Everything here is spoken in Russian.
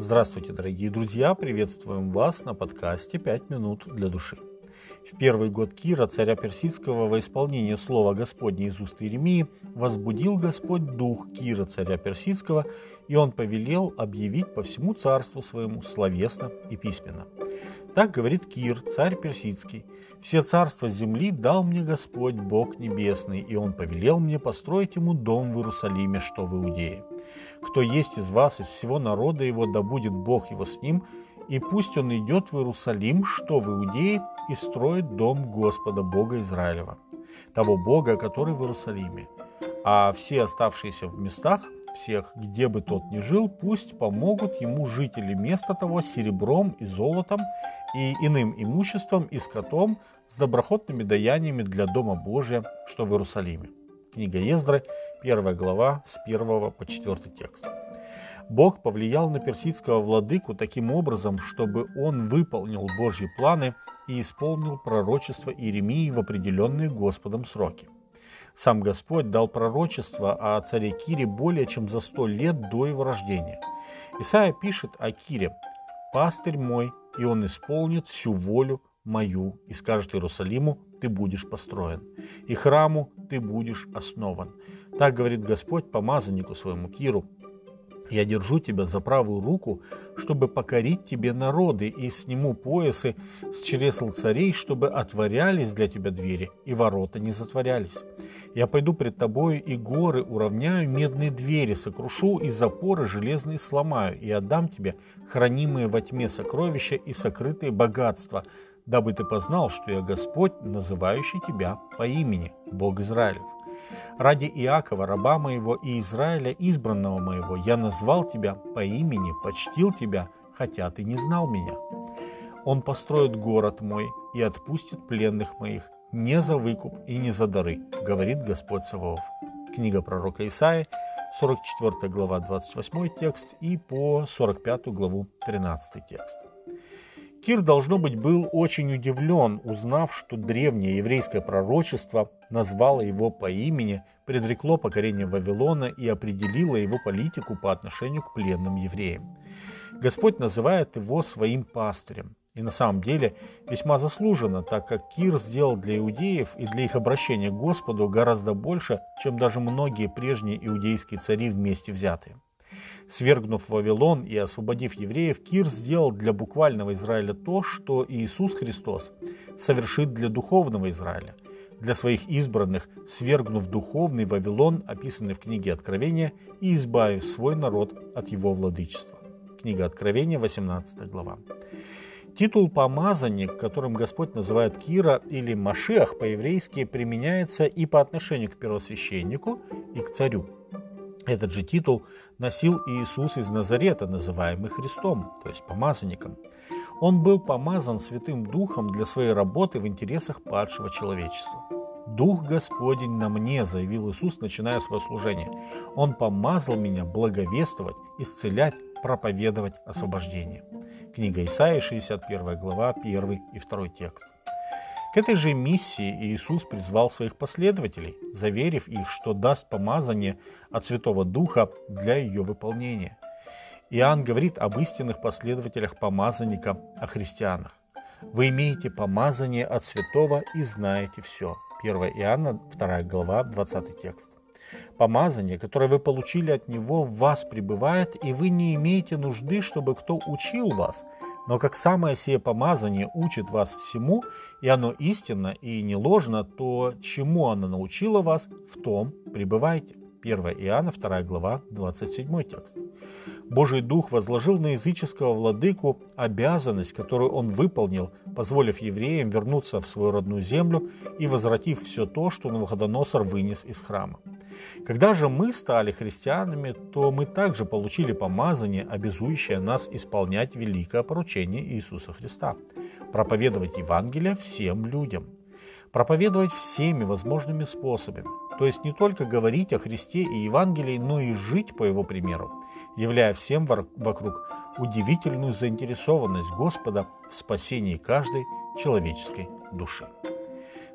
Здравствуйте, дорогие друзья! Приветствуем вас на подкасте «Пять минут для души». В первый год Кира, царя Персидского, во исполнение слова Господня из уст Иеремии, возбудил Господь дух Кира, царя Персидского, и он повелел объявить по всему царству своему словесно и письменно. Так говорит Кир, царь Персидский, «Все царства земли дал мне Господь, Бог Небесный, и Он повелел мне построить Ему дом в Иерусалиме, что в Иудее. Кто есть из вас, из всего народа его, да будет Бог его с ним, и пусть он идет в Иерусалим, что в Иудее, и строит дом Господа, Бога Израилева, того Бога, который в Иерусалиме. А все оставшиеся в местах, всех, где бы тот ни жил, пусть помогут ему жители места того серебром и золотом, и иным имуществом и скотом с доброходными даяниями для Дома Божия, что в Иерусалиме. Книга Ездры, 1 глава, с 1 по 4 текст. Бог повлиял на персидского владыку таким образом, чтобы он выполнил Божьи планы и исполнил пророчество Иеремии в определенные Господом сроки. Сам Господь дал пророчество о царе Кире более чем за сто лет до его рождения. Исаия пишет о Кире «Пастырь мой, и он исполнит всю волю мою, и скажет Иерусалиму, ты будешь построен, и храму ты будешь основан. Так говорит Господь помазаннику своему Киру, я держу тебя за правую руку, чтобы покорить тебе народы, и сниму поясы с чресл царей, чтобы отворялись для тебя двери, и ворота не затворялись. Я пойду пред тобою, и горы уравняю, медные двери сокрушу, и запоры железные сломаю, и отдам тебе хранимые во тьме сокровища и сокрытые богатства, дабы ты познал, что я Господь, называющий тебя по имени, Бог Израилев. Ради Иакова, раба моего, и Израиля, избранного моего, я назвал тебя по имени, почтил тебя, хотя ты не знал меня. Он построит город мой и отпустит пленных моих, не за выкуп и не за дары, говорит Господь Саваоф. Книга пророка Исаи, 44 глава, 28 текст и по 45 главу, 13 текст. Кир, должно быть, был очень удивлен, узнав, что древнее еврейское пророчество назвало его по имени, предрекло покорение Вавилона и определило его политику по отношению к пленным евреям. Господь называет его своим пастырем. И на самом деле весьма заслуженно, так как Кир сделал для иудеев и для их обращения к Господу гораздо больше, чем даже многие прежние иудейские цари вместе взятые. Свергнув Вавилон и освободив евреев, Кир сделал для буквального Израиля то, что Иисус Христос совершит для духовного Израиля, для своих избранных, свергнув духовный Вавилон, описанный в книге Откровения, и избавив свой народ от его владычества. Книга Откровения, 18 глава. Титул «помазанник», которым Господь называет Кира или Машиах по-еврейски, применяется и по отношению к первосвященнику, и к царю – этот же титул носил Иисус из Назарета, называемый Христом, то есть помазанником. Он был помазан Святым Духом для своей работы в интересах падшего человечества. «Дух Господень на мне», – заявил Иисус, начиная свое служение. «Он помазал меня благовествовать, исцелять, проповедовать освобождение». Книга Исаии, 61 глава, 1 и 2 текст. К этой же миссии Иисус призвал своих последователей, заверив их, что даст помазание от Святого Духа для ее выполнения. Иоанн говорит об истинных последователях помазанника, о христианах. «Вы имеете помазание от святого и знаете все». 1 Иоанна, 2 глава, 20 текст. Помазание, которое вы получили от Него, в вас пребывает, и вы не имеете нужды, чтобы кто учил вас – но как самое сие помазание учит вас всему, и оно истинно и не ложно, то чему оно научило вас, в том пребывайте. 1 Иоанна, 2 глава, 27 текст. Божий Дух возложил на языческого владыку обязанность, которую он выполнил, позволив евреям вернуться в свою родную землю и возвратив все то, что Навуходоносор вынес из храма. Когда же мы стали христианами, то мы также получили помазание, обязующее нас исполнять великое поручение Иисуса Христа – проповедовать Евангелие всем людям – проповедовать всеми возможными способами, то есть не только говорить о Христе и Евангелии, но и жить по Его примеру, являя всем вокруг удивительную заинтересованность Господа в спасении каждой человеческой души.